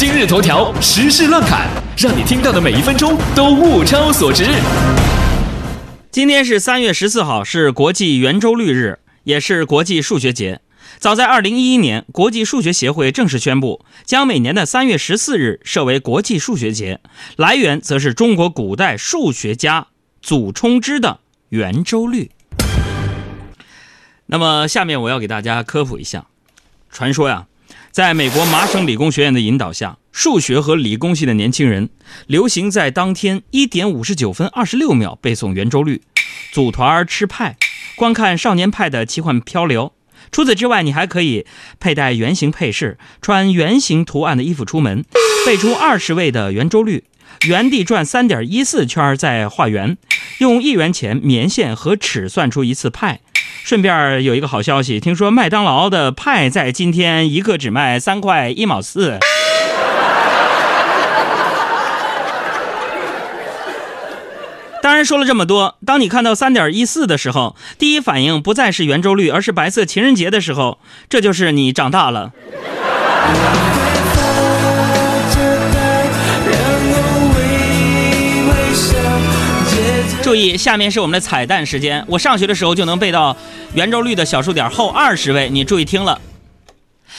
今日头条时事乱侃，让你听到的每一分钟都物超所值。今天是三月十四号，是国际圆周率日，也是国际数学节。早在二零一一年，国际数学协会正式宣布，将每年的三月十四日设为国际数学节。来源则是中国古代数学家祖冲之的圆周率。那么，下面我要给大家科普一下，传说呀，在美国麻省理工学院的引导下，数学和理工系的年轻人流行在当天一点五十九分二十六秒背诵圆周率，组团吃派，观看少年派的奇幻漂流。除此之外，你还可以佩戴圆形配饰，穿圆形图案的衣服出门，背出二十位的圆周率，原地转三点一四圈再画圆，用一元钱棉线和尺算出一次派。顺便有一个好消息，听说麦当劳的派在今天一个只卖三块一毛四。当然说了这么多，当你看到三点一四的时候，第一反应不再是圆周率，而是白色情人节的时候，这就是你长大了。注意，下面是我们的彩蛋时间。我上学的时候就能背到圆周率的小数点后二十位，你注意听了。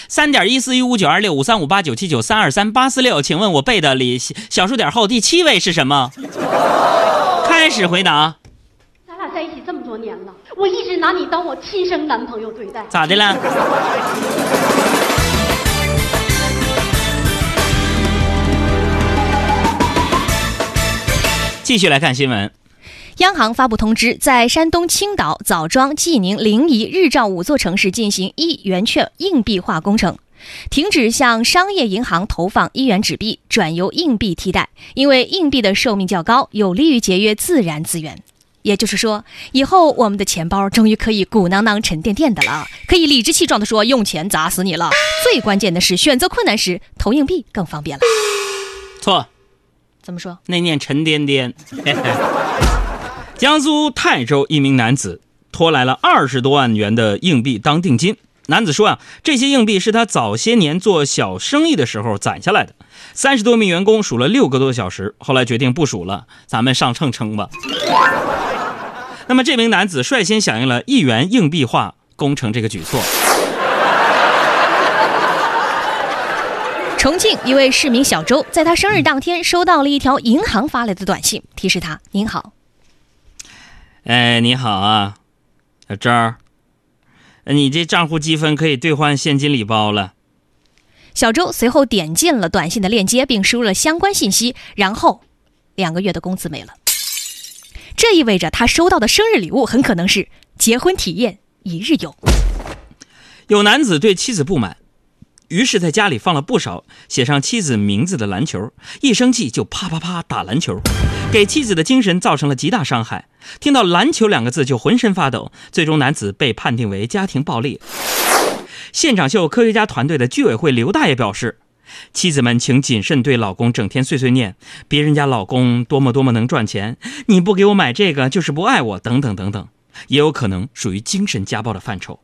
三点一四一五九二六五三五八九七九三二三八四六，请问我背的里小数点后第七位是什么？开始回答。咱俩在一起这么多年了，我一直拿你当我亲生男朋友对待。咋的了？继续来看新闻。央行发布通知，在山东青岛、枣庄、济宁、临沂、日照五座城市进行一元券硬币化工程，停止向商业银行投放一元纸币，转由硬币替代。因为硬币的寿命较高，有利于节约自然资源。也就是说，以后我们的钱包终于可以鼓囊囊、沉甸甸的了，可以理直气壮地说用钱砸死你了。最关键的是，选择困难时投硬币更方便了。错，怎么说？那念沉甸甸。江苏泰州一名男子拖来了二十多万元的硬币当定金。男子说啊，这些硬币是他早些年做小生意的时候攒下来的。三十多名员工数了六个多小时，后来决定不数了，咱们上秤称吧。那么这名男子率先响应了一元硬币化工程这个举措。重庆一位市民小周，在他生日当天收到了一条银行发来的短信，提示他：“您好，哎，你好啊，小周儿，你这账户积分可以兑换现金礼包了。”小周随后点进了短信的链接，并输入了相关信息，然后两个月的工资没了。这意味着他收到的生日礼物很可能是结婚体验一日游。有男子对妻子不满，于是在家里放了不少写上妻子名字的篮球，一生气就啪啪啪打篮球，给妻子的精神造成了极大伤害。听到“篮球”两个字就浑身发抖，最终男子被判定为家庭暴力。现场秀科学家团队的居委会刘大爷表示：“妻子们，请谨慎对老公整天碎碎念，别人家老公多么多么能赚钱，你不给我买这个就是不爱我，等等等等，也有可能属于精神家暴的范畴。”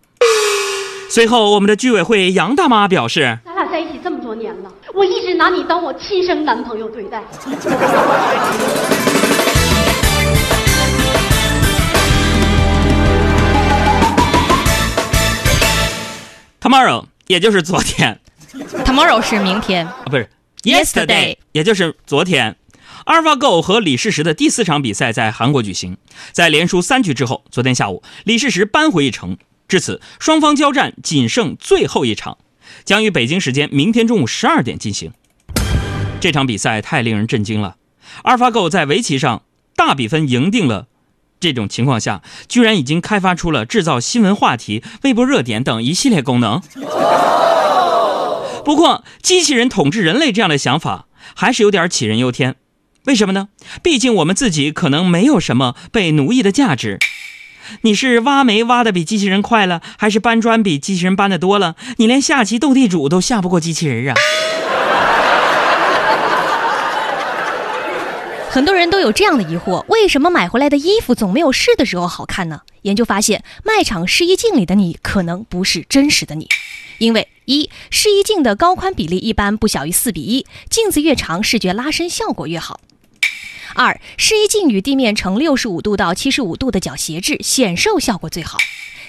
随后，我们的居委会杨大妈表示：“咱俩在一起这么多年了，我一直拿你当我亲生男朋友对待。” Tomorrow，也就是昨天。Tomorrow 是明天，啊，不是 yesterday，也就是昨天。AlphaGo 和李世石的第四场比赛在韩国举行，在连输三局之后，昨天下午李世石扳回一城，至此双方交战仅剩最后一场，将于北京时间明天中午十二点进行。这场比赛太令人震惊了，AlphaGo 在围棋上大比分赢定了。这种情况下，居然已经开发出了制造新闻话题、微博热点等一系列功能。不过，机器人统治人类这样的想法还是有点杞人忧天。为什么呢？毕竟我们自己可能没有什么被奴役的价值。你是挖煤挖的比机器人快了，还是搬砖比机器人搬的多了？你连下棋斗地主都下不过机器人啊！很多人都有这样的疑惑：为什么买回来的衣服总没有试的时候好看呢？研究发现，卖场试衣镜里的你可能不是真实的你，因为一、试衣镜的高宽比例一般不小于四比一，镜子越长，视觉拉伸效果越好。二、试衣镜与地面呈六十五度到七十五度的角斜置，显瘦效果最好。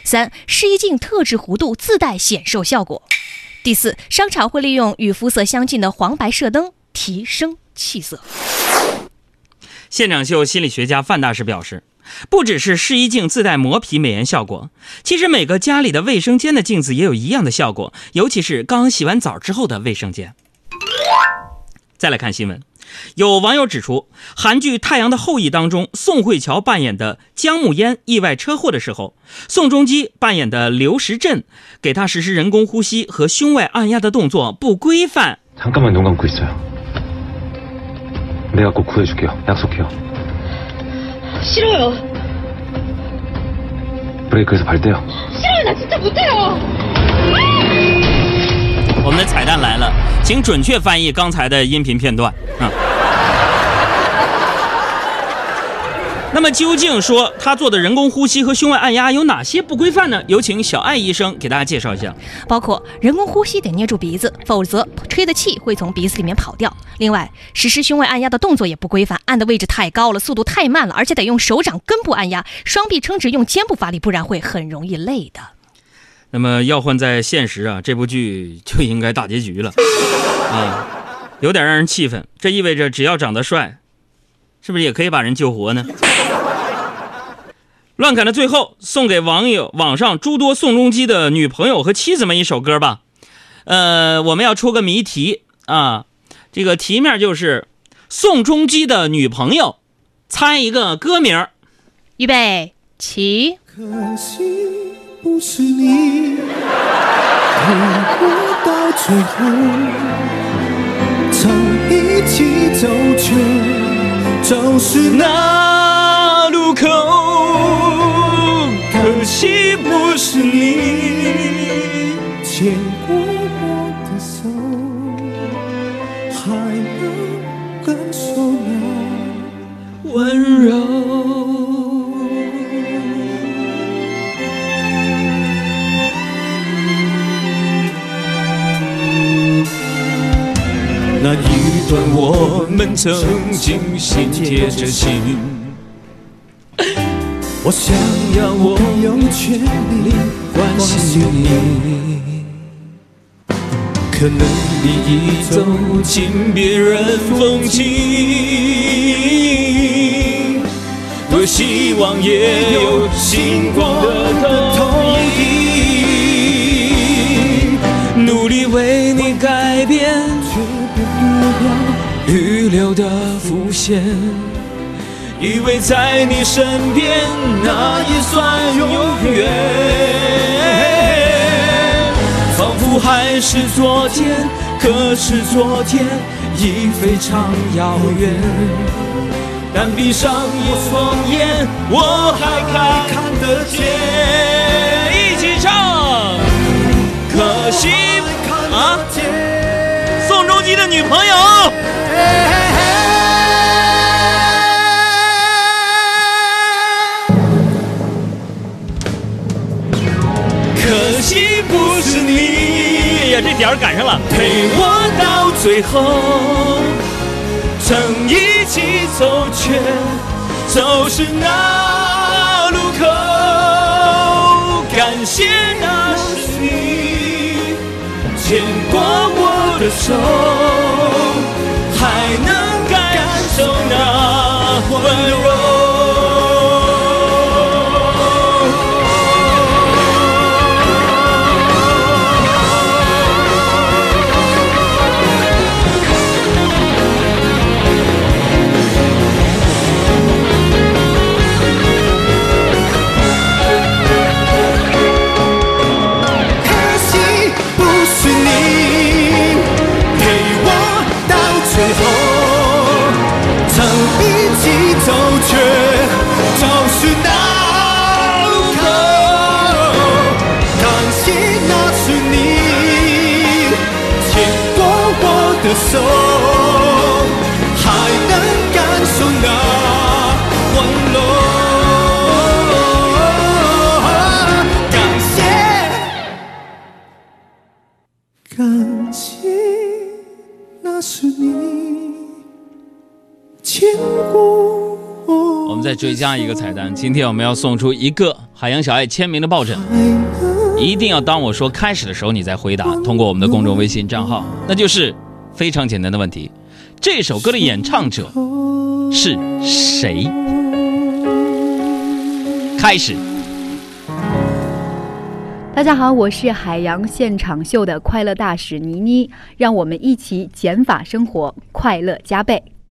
三、试衣镜特制弧度自带显瘦效果。第四，商场会利用与肤色相近的黄白射灯提升气色。现场秀心理学家范大师表示，不只是试衣镜自带磨皮美颜效果，其实每个家里的卫生间的镜子也有一样的效果，尤其是刚洗完澡之后的卫生间。再来看新闻，有网友指出，韩剧《太阳的后裔》当中，宋慧乔扮演的姜暮烟意外车祸的时候，宋仲基扮演的刘时镇给她实施人工呼吸和胸外按压的动作不规范。 잠깐만눈 감고 있어요. 내가 꼭 구해줄게요. 약속해요. 싫어요. 브레이크에서 발 떼요. 싫어요. 나 진짜 못해요. 我们的彩蛋来了， 请准确翻译刚才的音频片段啊。那么究竟说他做的人工呼吸和胸外按压有哪些不规范呢？有请小艾医生给大家介绍一下。包括人工呼吸得捏住鼻子，否则吹的气会从鼻子里面跑掉。另外，实施胸外按压的动作也不规范，按的位置太高了，速度太慢了，而且得用手掌根部按压，双臂撑直，用肩部发力，不然会很容易累的。那么要换在现实啊，这部剧就应该大结局了 啊，有点让人气愤。这意味着只要长得帅，是不是也可以把人救活呢？乱侃的最后，送给网友网上诸多宋仲基的女朋友和妻子们一首歌吧。呃，我们要出个谜题啊，这个题面就是宋仲基的女朋友，猜一个歌名。预备起，可惜不是你陪我到最后，曾一起走却走是那路口，可惜不是你。牵过我的手，还能感受那温柔。曾经心贴着心。我想要我有权利关心你，可能你已走进别人风景。多希望也有星光的投影，努力为你改变，却变不了预留的伏线。以为在你身边，那也算永远。仿佛还是昨天，可是昨天已非常遥远。但闭上我双眼，我还看看得见。一起唱，可惜啊，宋仲基的女朋友。可惜不是你哎呀，这点赶上了。陪我到最后，曾一起走却走失那路口。感谢那是你牵过我的手，那温是你我们再追加一个彩蛋，今天我们要送出一个海洋小爱签名的抱枕，一定要当我说开始的时候你再回答，通过我们的公众微信账号，那就是非常简单的问题：这首歌的演唱者是谁？开始。大家好，我是海洋现场秀的快乐大使倪妮，让我们一起减法生活，快乐加倍。